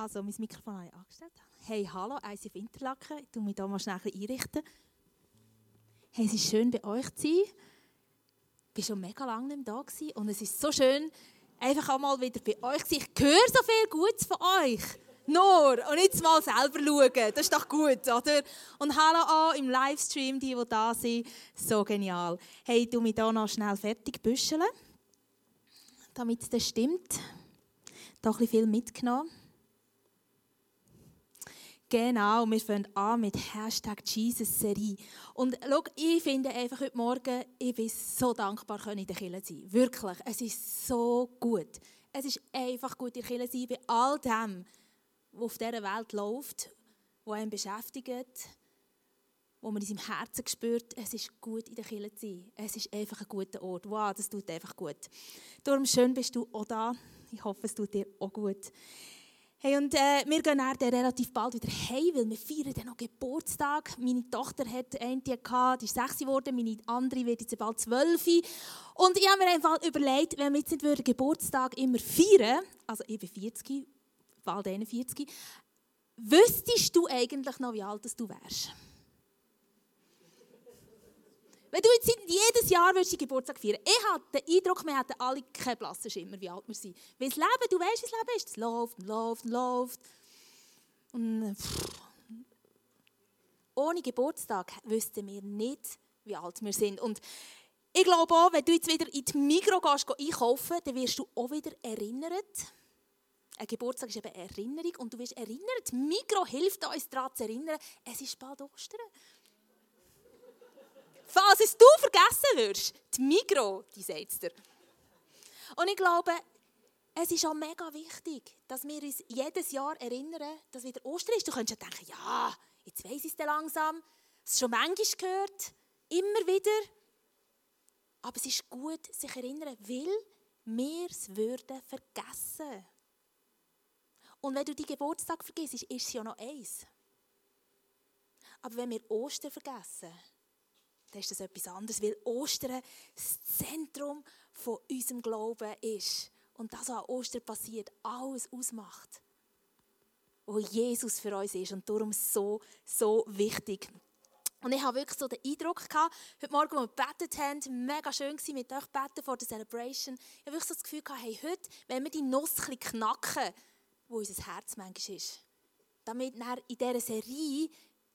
Also, mein Mikrofon habe ich angestellt. Hey, hallo, ICF Interlaken. Ich tue mich hier mal schnell einrichten. Hey, es ist schön, bei euch zu sein. Ich war schon mega lange nicht da gewesen. und es ist so schön, einfach auch mal wieder bei euch zu sein. Ich höre so viel Gutes von euch. Nur, und jetzt mal selber schauen. Das ist doch gut, oder? Und hallo auch im Livestream, die, die da sind. So genial. Hey, tue mich hier noch schnell fertig büscheln, damit es stimmt. Da ein bisschen viel mitgenommen. Genau, wir fangen an mit Hashtag Jesus-Serie. Und schau, ich finde einfach heute Morgen, ich bin so dankbar, in der Kirche sein. Wirklich, es ist so gut. Es ist einfach gut, in der Kirche sein, bei all dem, was auf dieser Welt läuft, was einen beschäftigt, wo man in seinem Herzen spürt, es ist gut, in der Kirche zu sein. Es ist einfach ein guter Ort. Wow, das tut einfach gut. Darum schön bist du auch da. Ich hoffe, es tut dir auch gut. Hey, und äh, wir gehen dann relativ bald wieder heim, weil wir feiern dann noch Geburtstag. Meine Tochter hat eine gehabt, die ist sechs geworden, meine andere wird jetzt bald zwölf. Und ich habe mir einfach überlegt, wenn wir jetzt nicht würden Geburtstag immer feiern, also ich bin 40, bald 41, wüsstest du eigentlich noch, wie alt du wärst? Wenn du jetzt jedes Jahr deinen Geburtstag feiern Ich habe den Eindruck, wir hätten alle keinen blassen Schimmer, wie alt wir sind. Weil das Leben, du weißt, wie das Leben ist. Es läuft und läuft und läuft. Und ohne Geburtstag wüssten wir nicht, wie alt wir sind. Und ich glaube auch, wenn du jetzt wieder in die Migros gehst, einkaufen, dann wirst du auch wieder erinnert. Ein Geburtstag ist eben Erinnerung und du wirst erinnert. Migros hilft uns daran zu erinnern, es ist bald Ostern. Falls es du vergessen wirst, die Migro, die sagt dir. Und ich glaube, es ist auch mega wichtig, dass wir uns jedes Jahr erinnern, dass wieder Ostern ist. Du könntest ja denken, ja, jetzt weiss ich es langsam. Es ist schon manchmal gehört, immer wieder. Aber es ist gut, sich zu erinnern, weil wir es würden vergessen. Und wenn du die Geburtstag vergisst, ist es ja noch eins. Aber wenn wir Ostern vergessen, dann ist das etwas anderes, weil Ostern das Zentrum von unserem Glauben ist. Und das, was an Ostern passiert, alles ausmacht. Wo Jesus für uns ist und darum so, so wichtig. Und ich habe wirklich so den Eindruck gehabt, heute Morgen, als wir gebetet haben, mega schön gewesen, mit euch beten vor der Celebration. Ich habe wirklich so das Gefühl gehabt, hey, heute, wenn wir die Nuss ein knacken, wo unser Herz manchmal ist, damit in dieser Serie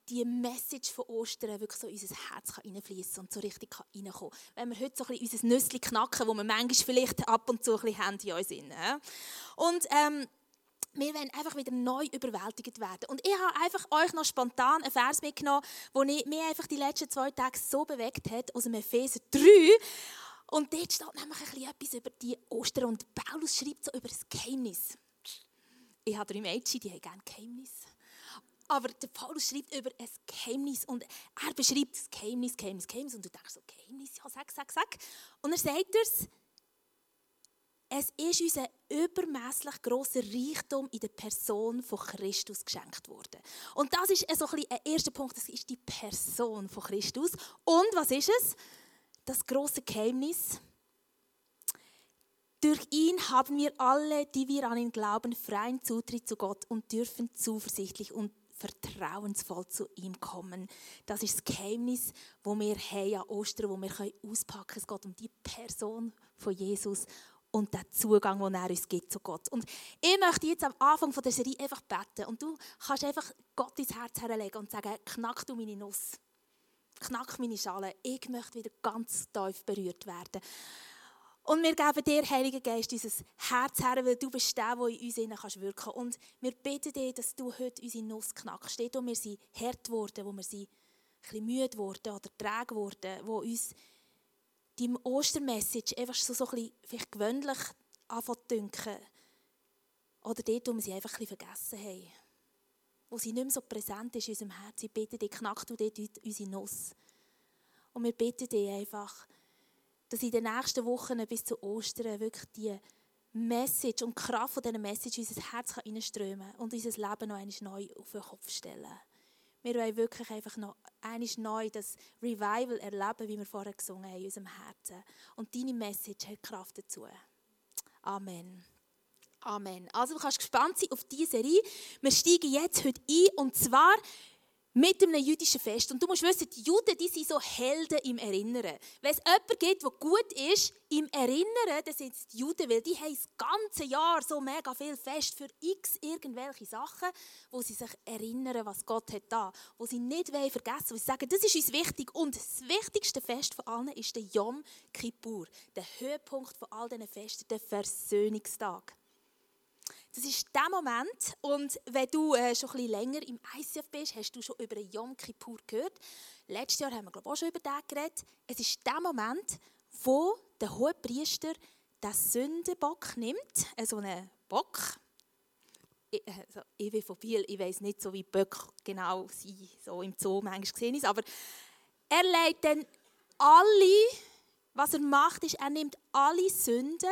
die Message von Ostern wirklich so in unser Herz reinfließen und so richtig reinkommen kann. Wenn wir heute so ein bisschen unser Nüssli knacken, wo wir manchmal vielleicht ab und zu ein bisschen haben in uns. Drin. Und ähm, wir wollen einfach wieder neu überwältigt werden. Und ich habe einfach euch noch spontan einen Vers mitgenommen, der mich einfach die letzten zwei Tage so bewegt hat, aus dem Epheser 3. Und dort steht nämlich ein bisschen etwas über die Ostern. Und Paulus schreibt so über das Geheimnis. Ich habe drei Mädchen, die haben gerne Geheimnis. Aber der Paulus schreibt über ein Geheimnis und er beschreibt das Geheimnis, Geheimnis, Geheimnis. Und du denkst so, Geheimnis, ja, sag, sag, sag. Und er sagt es, es ist uns ein übermäßig grosser Reichtum in der Person von Christus geschenkt worden. Und das ist so ein, ein erster Punkt, das ist die Person von Christus. Und was ist es? Das große Geheimnis. Durch ihn haben wir alle, die wir an ihn glauben, freien Zutritt zu Gott und dürfen zuversichtlich und vertrauensvoll zu ihm kommen. Das ist das Geheimnis, wo wir haben an Ostern, wo wir auspacken können. Es geht um die Person von Jesus und den Zugang, den er uns gibt zu Gott. Und ich möchte jetzt am Anfang der Serie einfach beten. Und du kannst einfach Gott ins Herz herlegen und sagen, knack du meine Nuss. Knack meine Schale. Ich möchte wieder ganz tief berührt werden. Und wir geben dir, Heiliger Geist, unser Herz her, weil du bist der, der in uns wirken kannst. Und wir bitten dich, dass du heute unsere Nuss knackst. Dort, wo wir sind hart geworden, wo wir sind ein müde geworden oder träge geworden, wo uns die Ostermessage einfach so, so ein bisschen vielleicht gewöhnlich dünken. Oder dort, wo wir sie einfach ein vergessen haben. Wo sie nicht mehr so präsent ist in unserem Herzen. Ich bitte dich, knack du dort unsere Nuss. Und wir bitten dich einfach, dass in den nächsten Wochen bis zu Ostern wirklich die Message und die Kraft dieser Message in unser Herz hineinströmen kann und unser Leben noch einmal neu auf den Kopf stellen. Wir wollen wirklich einfach noch einmal neu das Revival erleben, wie wir vorher gesungen haben, in unserem Herzen. Und deine Message hat Kraft dazu. Amen. Amen. Also du kannst gespannt sein auf diese Serie. Wir steigen jetzt heute ein und zwar mit einem jüdischen Fest. Und du musst wissen, die Juden die sind so Helden im Erinnern. Wenn es jemanden gibt, der gut ist im Erinnern, dann sind es die Juden, weil die haben das ganze Jahr so mega viel Fest für x irgendwelche Sachen, wo sie sich erinnern, was Gott hat da, wo sie nicht vergessen wollen, wo sie sagen, das ist uns wichtig. Und das wichtigste Fest von allen ist der Yom Kippur, der Höhepunkt von all diesen Festen, der Versöhnungstag. Das ist der Moment. Und wenn du äh, schon ein bisschen länger im ICF bist, hast du schon über Yom Kippur gehört. Letztes Jahr haben wir glaube ich, auch schon über den geredet. Es ist der Moment, wo der hohe Priester den Sündenbock nimmt, also einen Bock. Ich, also, ich bin von Biel, ich weiß nicht so wie Böcke genau sind, so im Zoo manchmal gesehen ist, aber er legt dann alle, was er macht, ist, er nimmt alle Sünden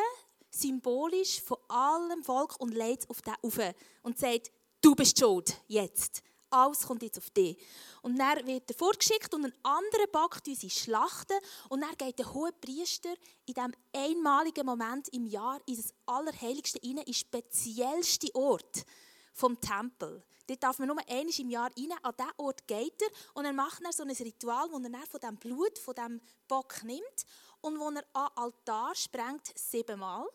symbolisch von allem Volk und legt auf den auf und sagt, du bist schuld, jetzt. Alles kommt jetzt auf dich. Und dann wird er vorgeschickt und ein anderer backt unsere Schlachten und dann geht der hohe Priester in diesem einmaligen Moment im Jahr in das Allerheiligste rein, in den speziellsten Ort vom Tempel. Dort darf man nur einmal im Jahr rein, an diesen Ort geht er und dann macht er so ein Ritual, wo er dann von diesem Blut, von diesem Bock nimmt und wo er an Altar sprengt siebenmal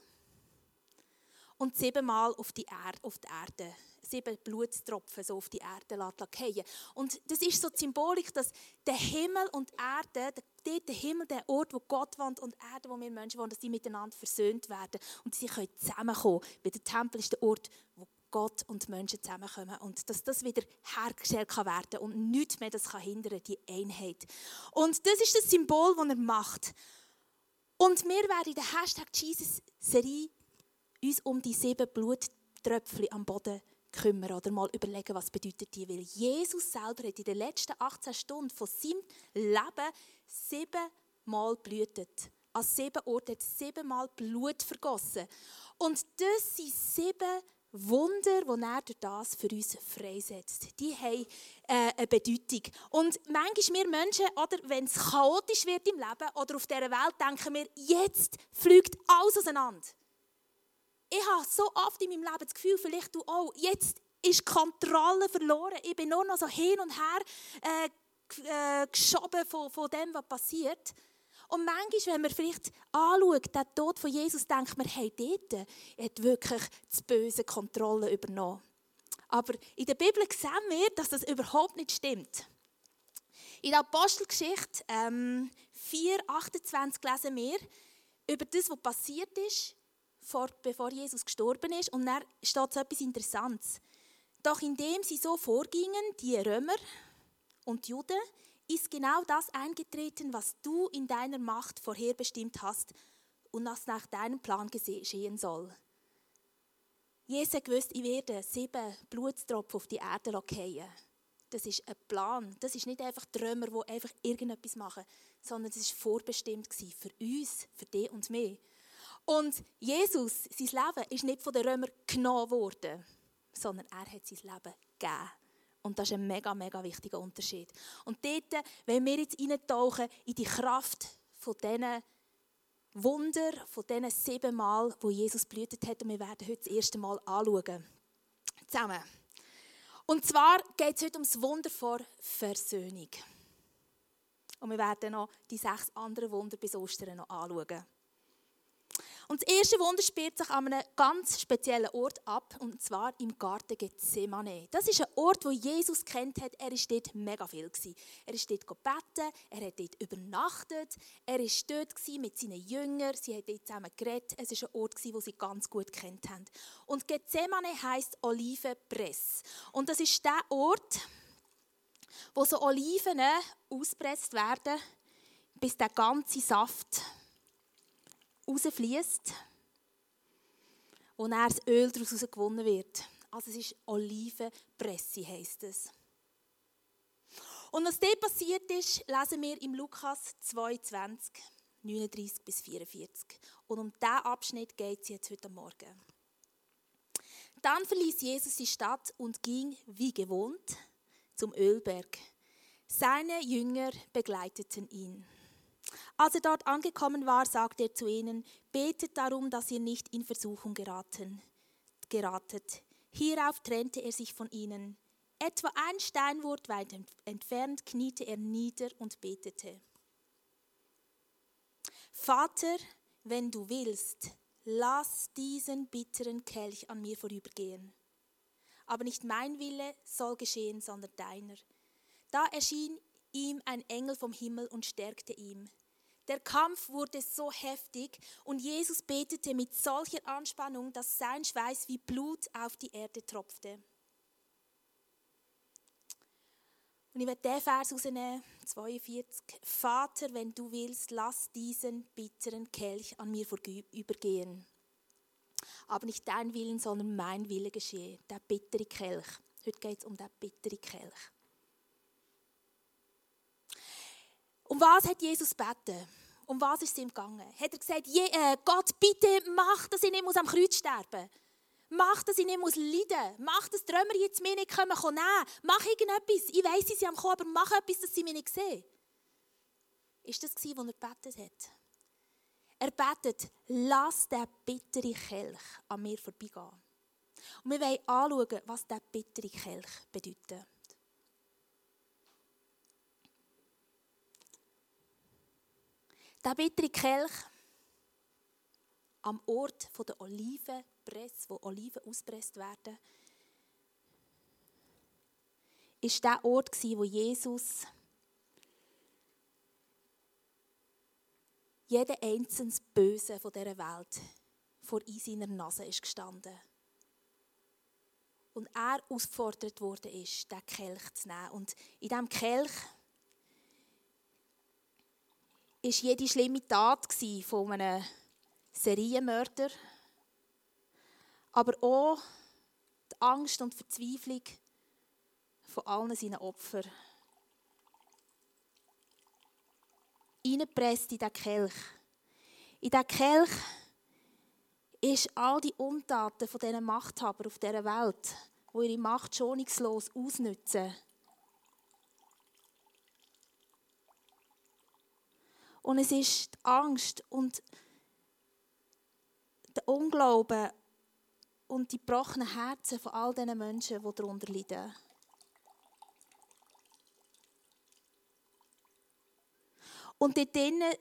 und siebenmal auf die, Erde, auf die Erde, sieben Blutstropfen so auf die Erde fallen Und das ist so die Symbolik, dass der Himmel und Erde, der, der Himmel, der Ort, wo Gott wohnt und Erde, wo wir Menschen wohnen, dass sie miteinander versöhnt werden und sie können zusammenkommen. Weil der Tempel ist der Ort, wo Gott und Menschen zusammenkommen und dass das wieder hergestellt kann werden und nichts mehr das kann hindern, die Einheit. Und das ist das Symbol, das er macht. Und wir werden in der Hashtag Jesus-Serie uns um die sieben Bluttröpfchen am Boden kümmern oder mal überlegen, was bedeutet die. Weil Jesus selber hat in den letzten 18 Stunden von seinem Leben siebenmal blühtet. An sieben Orten hat siebenmal Blut vergossen. Und das sind sieben Wunder, die er durch das für uns freisetzt. Die haben äh, eine Bedeutung. Und manchmal wir Menschen, oder, wenn es chaotisch wird im Leben oder auf dieser Welt, denken wir, jetzt fliegt alles auseinander ich habe so oft in meinem Leben das Gefühl, vielleicht du auch, jetzt ist Kontrolle verloren. Ich bin nur noch so hin und her äh, äh, geschoben von, von dem, was passiert. Und manchmal, wenn man vielleicht anschaut, den Tod von Jesus, denkt man, hey, dort hat wirklich das Böse Kontrolle übernommen. Aber in der Bibel sehen wir, dass das überhaupt nicht stimmt. In der Apostelgeschichte ähm, 4, 28 lesen wir über das, was passiert ist vor, bevor Jesus gestorben ist. Und dann steht etwas Interessantes. Doch indem sie so vorgingen, die Römer und Juden, ist genau das eingetreten, was du in deiner Macht vorherbestimmt hast und was nach deinem Plan geschehen soll. Jesus gewusst, ich werde sieben Blutstropfen auf die Erde fallen. Das ist ein Plan. Das ist nicht einfach die Römer, die einfach irgendetwas machen, sondern das war vorbestimmt für uns, für dich und mich. Und Jesus, sein Leben, ist nicht von den Römern genommen worden, sondern er hat sein Leben gegeben. Und das ist ein mega, mega wichtiger Unterschied. Und dort, wenn wir jetzt eintauchen in die Kraft von diesen Wunder, von diesen sieben Mal, wo Jesus blühtet hat, und wir werden heute das erste Mal anschauen. Zusammen. Und zwar geht es heute um das Wunder vor Versöhnung. Und wir werden noch die sechs anderen Wunder bis Ostern noch anschauen. Und das erste Wunder spielt sich an einem ganz speziellen Ort ab, und zwar im Garten Gethsemane. Das ist ein Ort, wo Jesus kennt hat. Er war dort mega viel. Er ist dort gebeten, er hat dort übernachtet, er war dort mit seinen Jüngern, sie haben dort zusammen geredet. Es war ein Ort, wo sie ganz gut kennt haben. Und Gethsemane heisst Olivenpress. Und das ist der Ort, wo so Oliven auspresst werden, bis der ganze Saft rausfließt und dann das Öl daraus gewonnen wird. Also es ist Olivenpresse, heisst es. Und was dort passiert ist, lesen wir im Lukas 22, 39 bis 44. Und um diesen Abschnitt geht es jetzt heute Morgen. Dann verließ Jesus die Stadt und ging, wie gewohnt, zum Ölberg. Seine Jünger begleiteten ihn. Als er dort angekommen war, sagte er zu ihnen, betet darum, dass ihr nicht in Versuchung geraten. geratet. Hierauf trennte er sich von ihnen. Etwa ein Steinwort weit entfernt kniete er nieder und betete. Vater, wenn du willst, lass diesen bitteren Kelch an mir vorübergehen. Aber nicht mein Wille soll geschehen, sondern deiner. Da erschien ihm ein Engel vom Himmel und stärkte ihm. Der Kampf wurde so heftig und Jesus betete mit solcher Anspannung, dass sein Schweiß wie Blut auf die Erde tropfte. Und ich werde den Vers rausnehmen, 42. Vater, wenn du willst, lass diesen bitteren Kelch an mir vorübergehen. Aber nicht dein Willen, sondern mein Wille geschehe. Der bittere Kelch. Heute geht es um den bitteren Kelch. Um was hat Jesus beten? Um was ist es ihm gegangen? Hat er gesagt, äh, Gott, bitte mach, dass ich nicht am Kreuz sterben muss? Mach, dass ich nicht muss leiden muss. Mach, dass die Römer jetzt mir nicht kommen können. Mach irgendetwas. Ich weiss, sie sind am Kommen, aber mach etwas, dass sie mich nicht sehen. Ist das, was er gebetet hat? Er betet, lass den bitteren Kelch an mir vorbeigehen. Und wir wollen anschauen, was der bittere Kelch bedeutet. Der bittere Kelch am Ort der Olivenpresse, wo Oliven auspresst werden, ist der Ort, wo Jesus jeder einzelne Böse dieser Welt vor in seiner Nase ist gestanden. Und er aufgefordert wurde, ist, den Kelch zu nehmen. Und in diesem Kelch war jede schlimme Tat von einem Serienmörder, aber auch die Angst und Verzweiflung von allen seinen Opfern. Reingepresst in diesen Kelch. In diesen Kelch ist all die Untaten von diesen Machthabern auf dieser Welt, die ihre Macht schonungslos ausnutzen. Und es ist die Angst und der Unglauben und die gebrochenen Herzen von all diesen Menschen, die darunter leiden. Und dort drinnen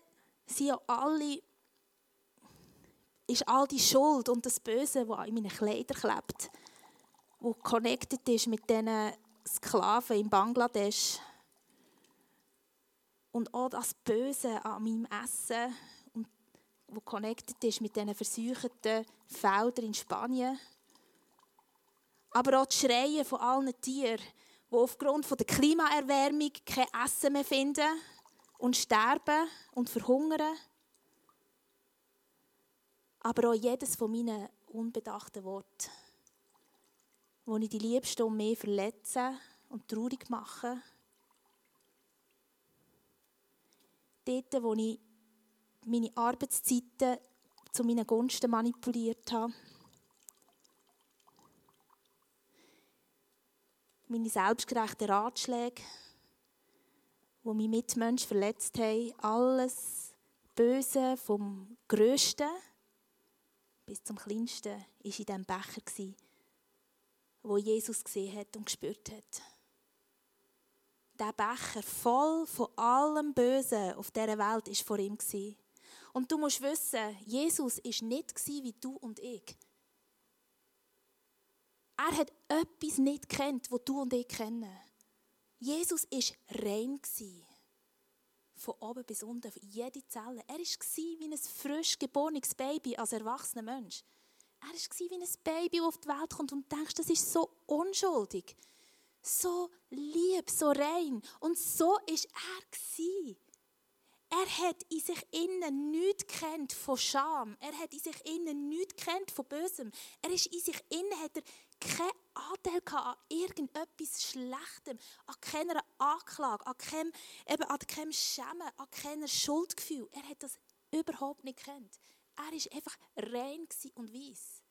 sind ja alle, ist all die Schuld und das Böse, das in meinen Kleidern klebt, wo connected ist mit diesen Sklaven in Bangladesch. Und auch das Böse an meinem Essen wo connected ist mit diesen versuchten Feldern in Spanien. Aber auch die Schreien von allen Tieren, die aufgrund der Klimaerwärmung kein Essen mehr finden und sterben und verhungern. Aber auch jedes von meinen unbedachten Worten, wo ich die Liebsten um mich verletze und traurig mache. Dort, wo ich meine Arbeitszeiten zu meinen Gunsten manipuliert habe. Meine selbstgerechten Ratschläge, die meine Mitmenschen verletzt haben, alles Böse vom Größten bis zum Kleinsten war in diesem Becher, wo Jesus gesehen hat und gespürt hat. Der Becher voll von allem Bösen auf dieser Welt war vor ihm. Und du musst wissen, Jesus war nicht wie du und ich. Er hat etwas nicht kennt, was du und ich kennen. Jesus war rein. Von oben bis unten, von jede Zelle. Er war wie ein frisch geborenes Baby als erwachsener Mensch. Er war wie ein Baby, das auf die Welt kommt und denkst, das ist so unschuldig, so lieb, so rein. Und so war er. Er hat in sich innen nichts kennt von Scham. Er hat in sich innen nichts kennt von Bösem. Er ist in sich innen, hat er keinen Anteil an irgendetwas Schlechtem, an keiner Anklage, an keinem, eben an keinem Schämen, an keinem Schuldgefühl. Er hat das überhaupt nicht kennt. Er war einfach rein und weiss.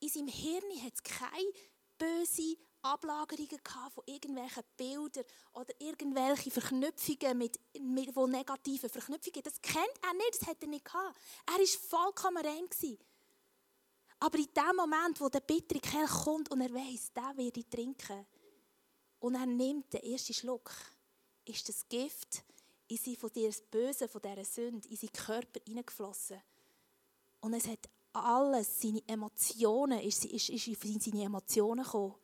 In seinem Hirn hat es keine böse Ablagerungen von irgendwelchen Bildern oder irgendwelche Verknüpfungen mit, mit wo negativen Verknüpfungen. Das kennt er nicht, das hat er nicht gehabt. Er war vollkommen rein. Aber in dem Moment, wo der bittere Kelch kommt und er weiß, der wird ich trinken, und er nimmt den ersten Schluck, ist das Gift in sie von dir, das Böse, von dieser Sünde, in seinen Körper hineingeflossen. Und es hat alles, seine Emotionen, ist, ist, ist in seine Emotionen gekommen,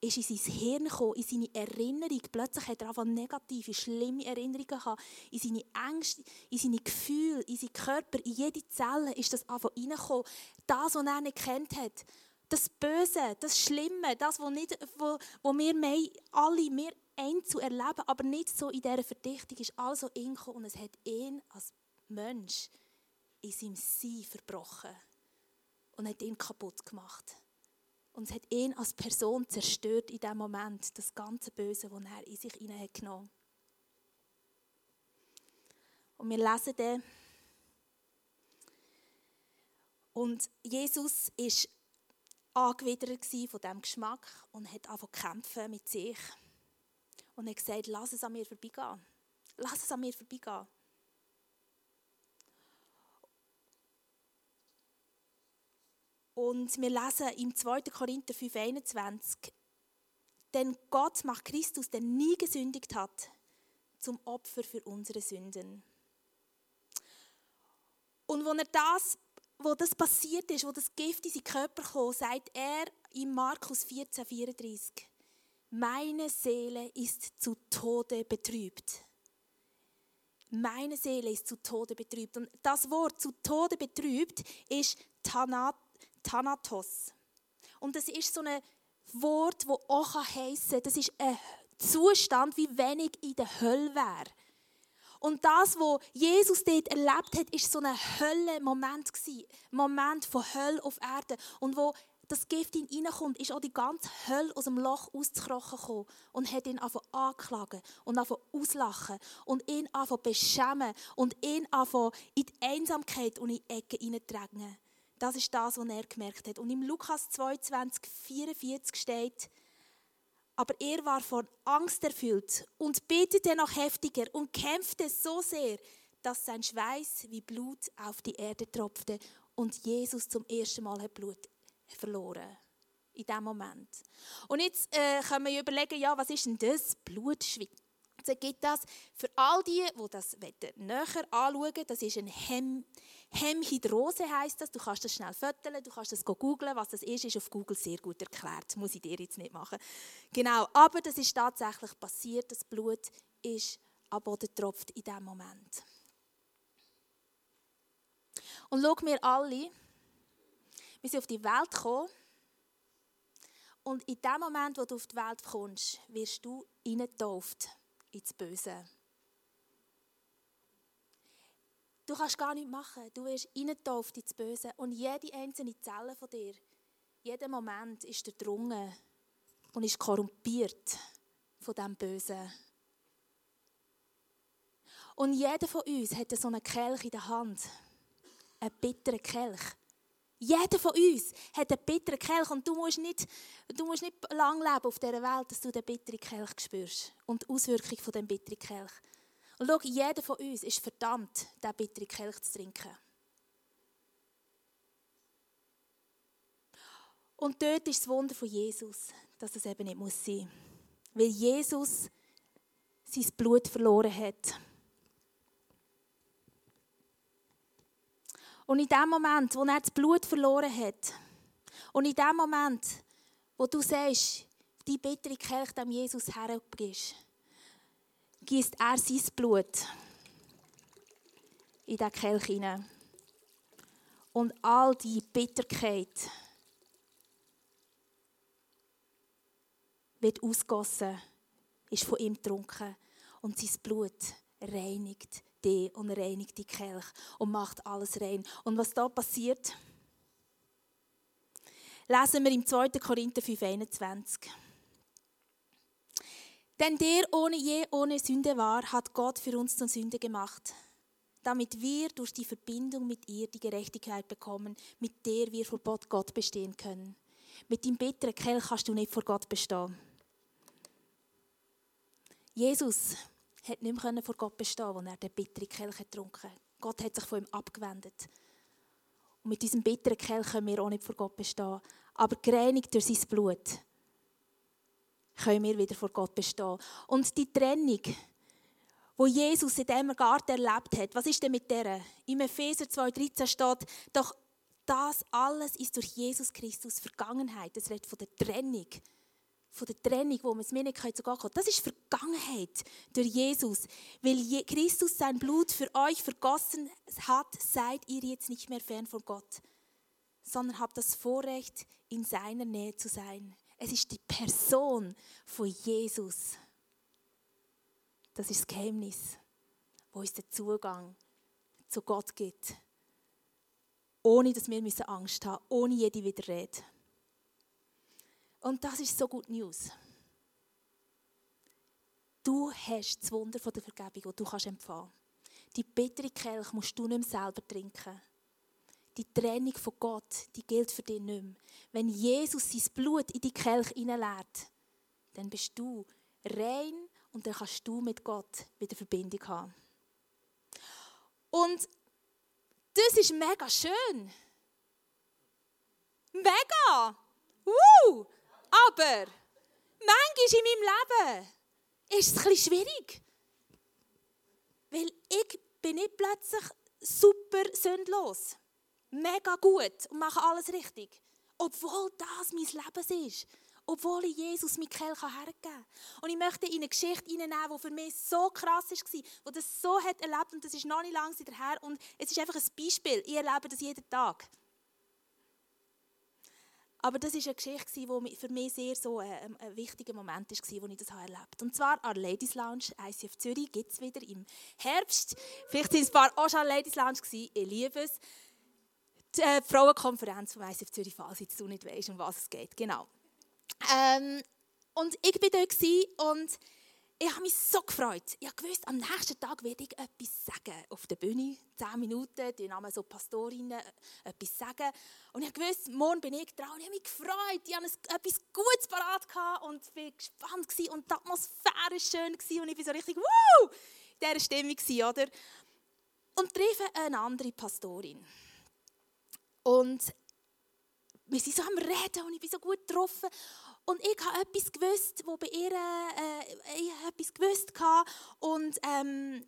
ist in sein Hirn gekommen, in seine Erinnerung. Plötzlich hat er einfach negative, schlimme Erinnerungen gehabt. In seine Ängste, in seine Gefühle, in seinen Körper, in jede Zelle ist das einfach reingekommen. Das, was er nicht kennt hat. Das Böse, das Schlimme, das, was, nicht, wo, wo wir mehr, alle, wir einzeln erleben, aber nicht so in dieser Verdichtung, ist also in und es hat ihn als Mensch in seinem Sein verbrochen und hat ihn kaputt gemacht. Und es hat ihn als Person zerstört in dem Moment, das ganze Böse, das er in sich hineingenommen hat. Und wir lesen den. Und Jesus ist angewidert von diesem Geschmack und hat angefangen zu kämpfen mit sich. Und hat gesagt, lass es an mir vorbeigehen. Lass es an mir vorbeigehen. Und wir lesen im 2. Korinther 5,21, denn Gott macht Christus, der nie gesündigt hat, zum Opfer für unsere Sünden. Und wo er das, wo das passiert ist, wo das Gift in seinen Körper kam, sagt er in Markus 14,34, meine Seele ist zu Tode betrübt. Meine Seele ist zu Tode betrübt. Und das Wort zu Tode betrübt ist Tanat Thanatos. Und das ist so ein Wort, das auch heissen kann, das ist ein Zustand, wie wenn ich in der Hölle wäre. Und das, was Jesus dort erlebt hat, ist so ein Hölle-Moment Ein Moment von Hölle auf Erde. Und wo das Gift in ihn reinkommt, ist auch die ganze Hölle aus dem Loch auszukrochen gekommen und hat ihn angefangen anklagen und angefangen auslachen und ihn angefangen beschämen und ihn angefangen in die Einsamkeit und in die Ecke hineintragen. Das ist das, was er gemerkt hat. Und im Lukas 22, 44 steht, aber er war von Angst erfüllt und betete noch heftiger und kämpfte so sehr, dass sein Schweiß wie Blut auf die Erde tropfte und Jesus zum ersten Mal hat Blut verloren. In diesem Moment. Und jetzt äh, können wir überlegen, ja, was ist denn das? Blutschweiß gibt das für all die, die das näher anschauen das ist ein Hem Hemhydrose heißt das. Du kannst das schnell föteln, du kannst das googlen, was das ist, ist auf Google sehr gut erklärt. Muss ich dir jetzt nicht machen. Genau, aber das ist tatsächlich passiert. Das Blut ist am Boden tropft in diesem Moment. Und schau mir alle, wir sind auf die Welt gekommen und in dem Moment, wo du auf die Welt kommst, wirst du getauft ins Böse. Du kannst gar nichts machen. Du wirst reingetauft ins Böse. Und jede einzelne Zelle von dir, jeder Moment ist durchdrungen und ist korrumpiert von diesem Bösen. Und jeder von uns hat so einen Kelch in der Hand. Einen bitteren Kelch. Jeder von uns hat einen bitteren Kelch und du musst nicht, du musst nicht lang leben auf dieser Welt, dass du den bitteren Kelch spürst und die Auswirkung von dem bitteren Kelch. Und schau, jeder von uns ist verdammt, diesen bitteren Kelch zu trinken. Und dort ist das Wunder von Jesus, dass es eben nicht muss sein muss. Weil Jesus sein Blut verloren hat. Und in dem Moment, wo er das Blut verloren hat, und in dem Moment, wo du sagst, die bittere Kelch dem Jesus herabgibst, gießt er sein Blut in den Kelch hinein. Und all die Bitterkeit wird ausgossen, ist von ihm getrunken. Und sein Blut reinigt dich und reinigt die Kelch und macht alles rein. Und was da passiert, lesen wir im 2. Korinther 5, 21. Denn der ohne je ohne Sünde war, hat Gott für uns zur Sünde gemacht, damit wir durch die Verbindung mit ihr die Gerechtigkeit bekommen, mit der wir vor Gott bestehen können. Mit dem bitteren Kelch kannst du nicht vor Gott bestehen. Jesus hat nicht mehr vor Gott bestehen, als er den bitteren Kelch getrunken hat. Gott hat sich von ihm abgewendet. Und mit diesem bitteren Kelch können wir auch nicht vor Gott bestehen. Aber gereinigt durch sein Blut können wir wieder vor Gott bestehen. Und die Trennung, wo Jesus in diesem Garten erlebt hat, was ist denn mit der? Im Epheser 2,13 steht, doch das alles ist durch Jesus Christus Vergangenheit. Es redet von der Trennung. Von der Trennung, wo man es mir nicht zu Gott. Das ist Vergangenheit durch Jesus. Weil Christus sein Blut für euch vergossen hat, seid ihr jetzt nicht mehr fern von Gott, sondern habt das Vorrecht, in seiner Nähe zu sein. Es ist die Person von Jesus. Das ist das Geheimnis, wo uns den Zugang zu Gott gibt ohne dass wir Angst haben müssen, ohne jede Widerrede. Und das ist so gut News. Du hast das Wunder der Vergebung, das du kannst empfangen kannst. Die bittere Kelch musst du nicht mehr selber trinken. Die Trennung von Gott, die gilt für dich nicht mehr. Wenn Jesus sein Blut in die Kelch hineinleert, dann bist du rein und dann kannst du mit Gott wieder Verbindung haben. Und das ist mega schön. Mega! Uh! Aber manchmal in meinem Leben ist es bisschen schwierig. Weil ich bin nicht plötzlich super sündlos. Mega gut und mache alles richtig. Obwohl das mein Leben ist obwohl ich Jesus Michael hergeben kann. Und ich möchte in eine Geschichte hineinnehmen, die für mich so krass war, die das so hat erlebt und das ist noch nicht lange her und es ist einfach ein Beispiel. Ich erlebe das jeden Tag. Aber das ist eine Geschichte, die für mich sehr so ein, ein wichtiger Moment war, wo ich das erlebt habe. Und zwar an Ladies Lounge, ICF Zürich, gibt es wieder im Herbst. Vielleicht sind es ein paar auch schon Ladies Lounge gewesen. Ich liebe es. Die äh, Frauenkonferenz vom ICF Zürich, falls du nicht weißt, um was es geht. Genau. Ähm, und ich war dort und ich habe mich so gefreut. Ich wusste, am nächsten Tag werde ich etwas sagen. Auf der Bühne, zehn Minuten, die Namen so Pastorinnen äh, etwas sagen. Und ich wusste, morgen bin ich dran. Und ich habe mich gefreut. Ich hatte etwas Gutes parat und war gespannt. Gewesen. Und die Atmosphäre war schön. Gewesen. Und ich war so richtig, wow, in dieser Stimmung. Gewesen, oder? Und treffe eine andere Pastorin. Und wir sind so am Reden und ich bin so gut getroffen. Und ich habe etwas gewusst, wo bei ihr äh, ich etwas gewusst hatte und ähm,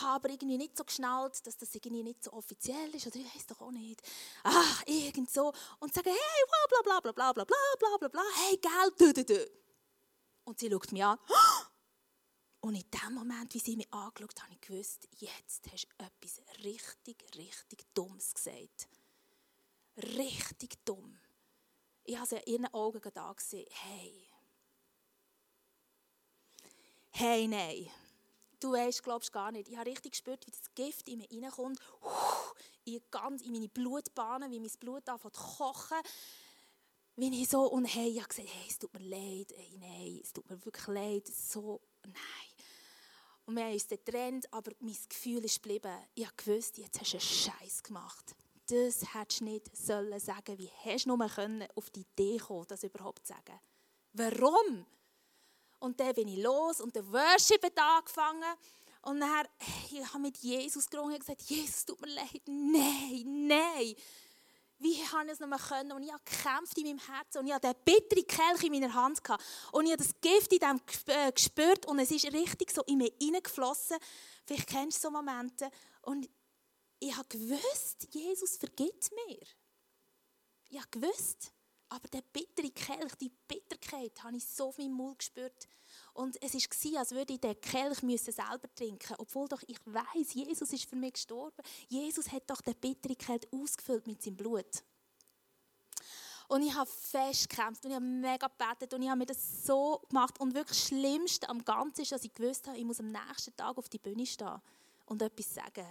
habe aber irgendwie nicht so geschnallt, dass das irgendwie nicht so offiziell ist oder ich weiß doch auch nicht. Ach, irgend so und sage hey, bla bla bla bla bla bla bla bla bla, hey, gell, dü, dü, dü. Und sie schaut mich an. Und in dem Moment, wie sie mich angeschaut hat, habe ich gewusst, jetzt hast du etwas richtig, richtig Dummes gesagt. Richtig dumm ich habe sie in ihren Augen da gesehen. Hey. Hey, nein. Du weißt, glaubst gar nicht. Ich habe richtig gespürt, wie das Gift in mir reinkommt. In, ganz, in meine Blutbahnen, wie mein Blut anfängt zu kochen. Wie ich so, und hey, ich habe gesagt, hey, es tut mir leid. Hey, nein, es tut mir wirklich leid. So, nein. Und wir haben uns getrennt, aber mein Gefühl ist geblieben. Ich gewusst, jetzt hast du einen Scheiß gemacht das hättest du nicht sollen sagen. Wie hast du nur auf die Idee kommen, das überhaupt zu sagen? Warum? Und dann bin ich los und der Worship hat angefangen. Und dann ich habe mit Jesus gerungen und gesagt, Jesus, tut mir leid, nein, nein. Wie habe ich es noch können? Und ich habe gekämpft in meinem Herzen und ich hatte den bitteren Kelch in meiner Hand. Gehabt. Und ich habe das Gift in dem äh, gespürt und es ist richtig so in mir hineingeflossen. Vielleicht kennst du so Momente. Und ich habe gewusst, Jesus vergibt mir. Ich habe gewusst. Aber der bittere Kelch, die Bitterkeit, habe ich so viel im Mund gespürt. Und es war, als würde ich den Kelch müssen selber trinken Obwohl doch ich weiß, Jesus ist für mich gestorben. Jesus hat doch den bitteren Kelch ausgefüllt mit seinem Blut. Und ich habe fest gekämpft und ich habe mega gebetet und ich habe mir das so gemacht. Und wirklich das Schlimmste am Ganzen ist, dass ich gewusst habe, ich muss am nächsten Tag auf die Bühne stehen und etwas sagen.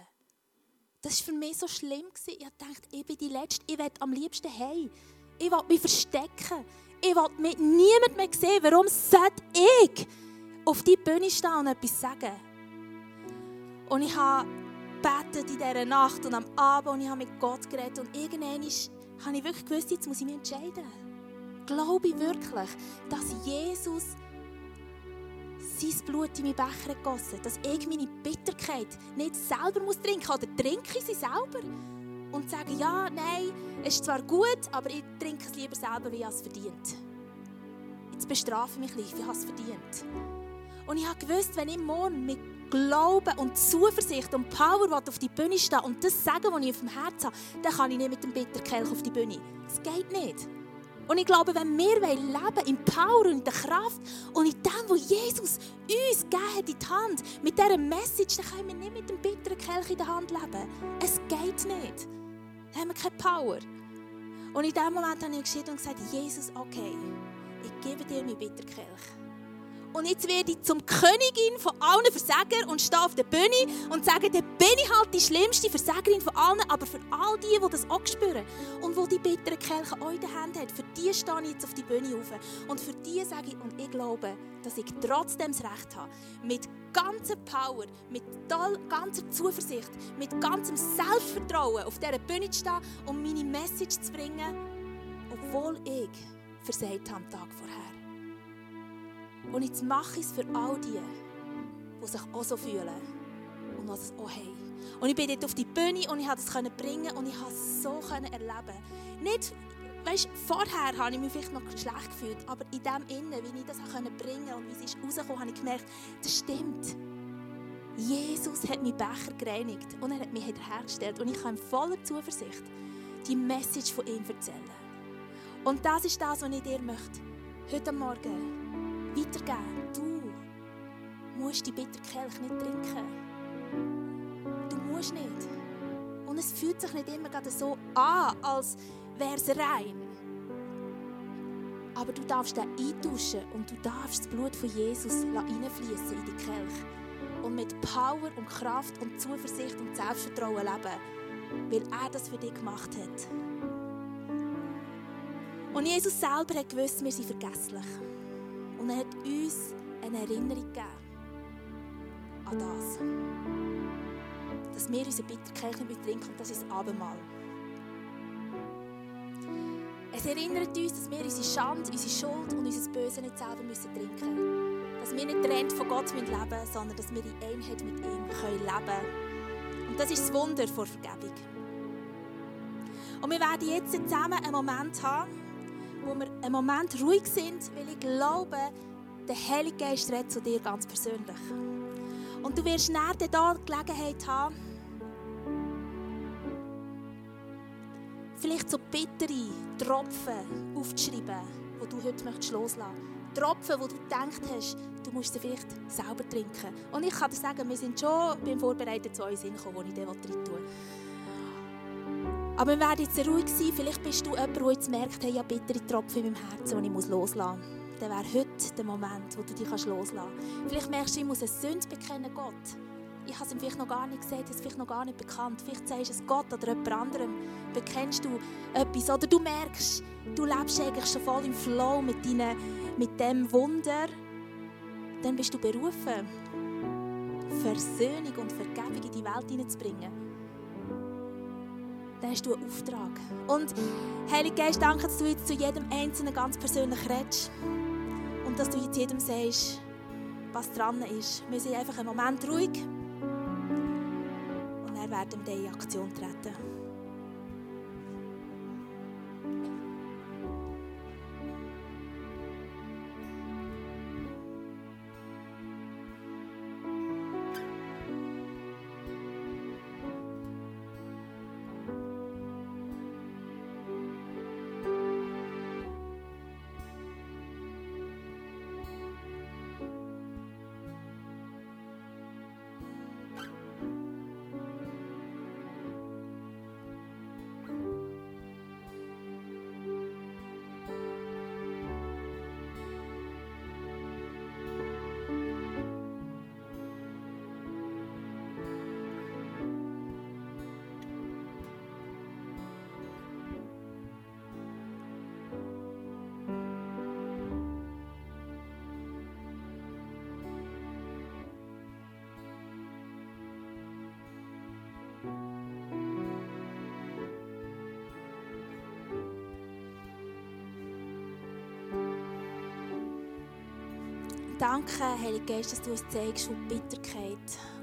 Das war für mich so schlimm. Ich dachte, ich bin die Letzte, ich will am liebsten heim. Ich will mich verstecken. Ich will mit niemand mehr sehen. Warum sollte ich auf die Bühne stehen und etwas sagen? Und ich habe in dieser Nacht und am Abend und ich habe mit Gott geredet. Und irgendwann habe ich wirklich gewusst, jetzt muss ich mich entscheiden. Glaube ich wirklich, dass Jesus sein Blut in meinen Becher gegossen, dass ich meine Bitterkeit nicht selber muss trinken muss. Oder trinke ich sie selber? und sagen, ja, nein, es ist zwar gut, aber ich trinke es lieber selber, wie ich es verdient. Jetzt bestrafe ich mich bisschen, ich es verdient. Und ich habe gewusst, wenn ich morgen mit Glauben und Zuversicht und Power auf die Bühne stehe und das sagen, was ich auf dem Herzen habe, dann kann ich nicht mit dem Bitterkelch auf die Bühne. Das geht nicht. Und ich glaube, wenn wir leben wollen, in Power und in der Kraft und in dem, was Jesus uns gegeben hat in die Hand, mit dieser Message, dann können wir nicht mit dem bitteren Kelch in der Hand leben. Es geht nicht. Dann haben wir keine Power. Und in dem Moment habe ich geschrieben und gesagt, Jesus, okay, ich gebe dir meinen Bitterkelch. Und jetzt werde ich zum Königin von allen Versagern und stehe auf der Bühne und sage, dann bin ich halt die schlimmste Versagerin von allen, aber für all die, die das auch spüren und die die bitteren Kelche auch in der Hand haben, für die stehe ich jetzt auf die Bühne auf. Und für die sage ich, und ich glaube, dass ich trotzdem das Recht habe, mit ganzer Power, mit ganzer Zuversicht, mit ganzem Selbstvertrauen auf dieser Bühne zu stehen und meine Message zu bringen, obwohl ich versagt habe am Tag vorher. Und jetzt mache ich es für all die, die sich auch so fühlen und die es auch haben. Und ich bin dort auf die Bühne und ich konnte es bringen und ich konnte es so erleben. Nicht, weißt, vorher habe ich mich vielleicht noch schlecht gefühlt, aber in dem Innen, wie ich das bringen konnte und wie es rausgekommen, habe ich gemerkt, das stimmt. Jesus hat meinen Becher gereinigt und er hat mich wiederhergestellt und ich kann voller Zuversicht die Message von ihm erzählen. Und das ist das, was ich dir möchte. Heute Morgen weitergeben. Du musst die Bitterkelch nicht trinken. Du musst nicht. Und es fühlt sich nicht immer gerade so an, als wäre es rein. Aber du darfst den eintauschen und du darfst das Blut von Jesus reinfließen in die Kelch. Und mit Power und Kraft und Zuversicht und Selbstvertrauen leben, weil er das für dich gemacht hat. Und Jesus selber hat gewusst, wir sind vergesslich. Und er hat uns eine Erinnerung gegeben an das. Dass wir unsere Bitterkelch nicht trinken und das ist das Abendmahl. Es erinnert uns, dass wir unsere Schande, unsere Schuld und unser Böse nicht selber müssen trinken müssen. Dass wir nicht getrennt von Gott leben müssen, sondern dass wir in Einheit mit ihm können leben können. Und das ist das Wunder vor Vergebung. Und wir werden jetzt zusammen einen Moment haben, wo wir einen Moment ruhig sind, weil ich glaube, der Heilige Geist redet zu dir ganz persönlich. Und du wirst näher da die Gelegenheit haben, vielleicht so bittere Tropfen aufzuschreiben, die du heute möchtest loslassen möchtest. Tropfen, wo du gedacht hast, du musst sie vielleicht selber trinken. Und ich kann dir sagen, wir sind schon beim Vorbereiten zu uns hingekommen, wo ich den rein tue. Aber wir werden jetzt ruhig sein. Vielleicht bist du jemand, der jetzt merkt, hey, ich habe bittere Tropfen in meinem Herzen, die ich loslassen muss. Dann wäre heute der Moment, wo du dich loslassen kannst. Vielleicht merkst du, ich muss eine Sünde bekennen, Gott. Ich habe es ihm vielleicht noch gar nicht gesehen, ich es vielleicht noch gar nicht bekannt. Vielleicht sagst du es Gott oder jemand anderem. Bekennst du etwas. Oder du merkst, du lebst eigentlich schon voll im Flow mit, deinen, mit dem Wunder. Dann bist du berufen, Versöhnung und Vergebung in die Welt hineinzubringen dann hast du einen Auftrag. Und Heilige Geist, danke, dass du jetzt zu jedem Einzelnen ganz persönlich redest. Und dass du jetzt jedem sagst, was dran ist. Wir sind einfach einen Moment ruhig. Und dann werden wir in Aktion treten. Danke, Heilige Geist, dass du uns zeigst, wo Bitterkeit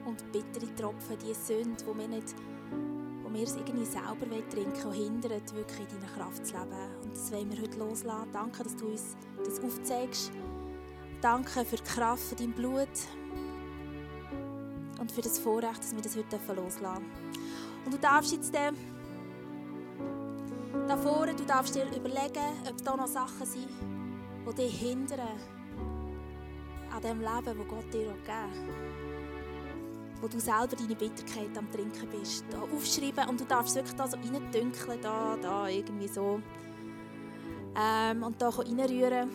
und bittere Tropfen, die Sünde, die wir nicht, die wir es irgendwie selber trinken und hindert, wirklich in deiner Kraft zu leben. Und das wollen wir heute loslassen. Danke, dass du uns das aufzeigst. Danke für die Kraft von deinem Blut und für das Vorrecht, dass wir das heute loslassen dürfen. Und du darfst jetzt äh, da vorne, du darfst dir überlegen, ob da noch Sachen sind, die dich hindern an dem Leben, das Gott dir gegeben hat. Wo du selber deine Bitterkeit am Trinken bist. Da aufschreiben und du darfst wirklich da so reindünkeln, da, da, irgendwie so. Ähm, und da reinrühren.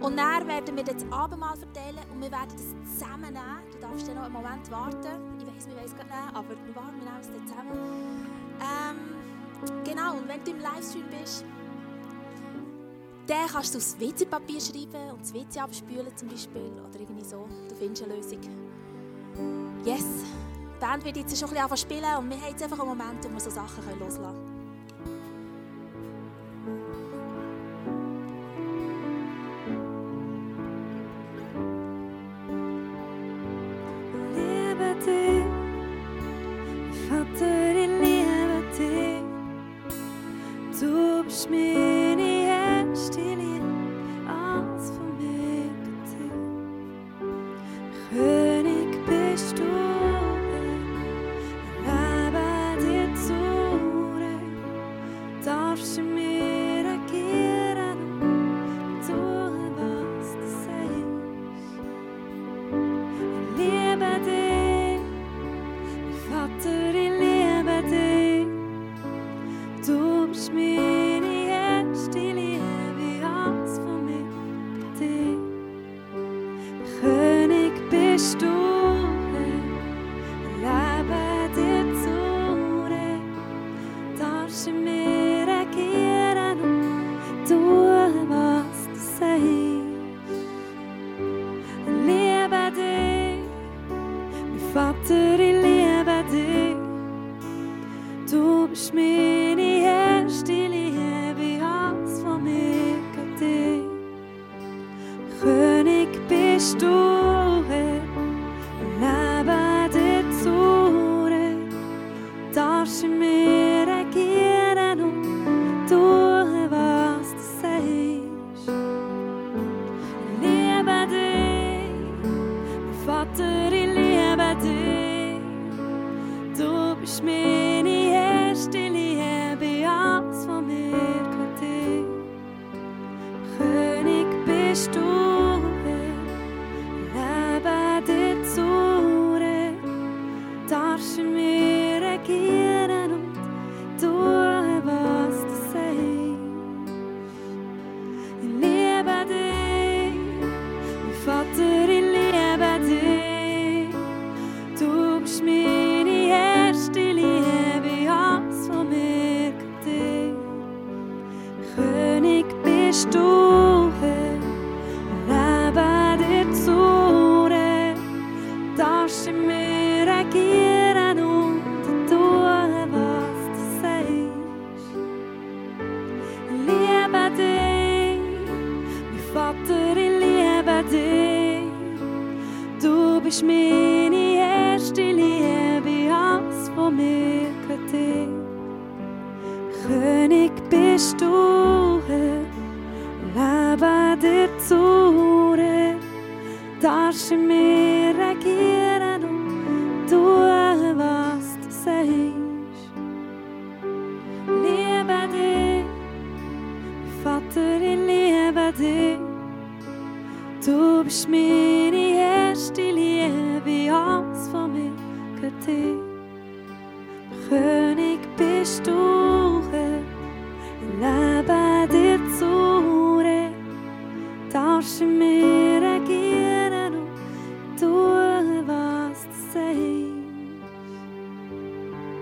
Und dann werden wir das Abendmahl verteilen und wir werden das zusammen nehmen. Du darfst dann noch einen Moment warten. Ich weiß, wir wissen es nicht, aber wir warten, wir nehmen es dann zusammen. Ähm, genau, und wenn du im Livestream bist, dann kannst du aufs WC-Papier schreiben und das WC abspülen zum Beispiel oder irgendwie so. Du findest eine Lösung. Yes! Die Band wird jetzt schon ein bisschen spielen und wir haben jetzt einfach einen Moment, wo wir so Sachen loslassen können. Leben dir zu, darfst du mir understood.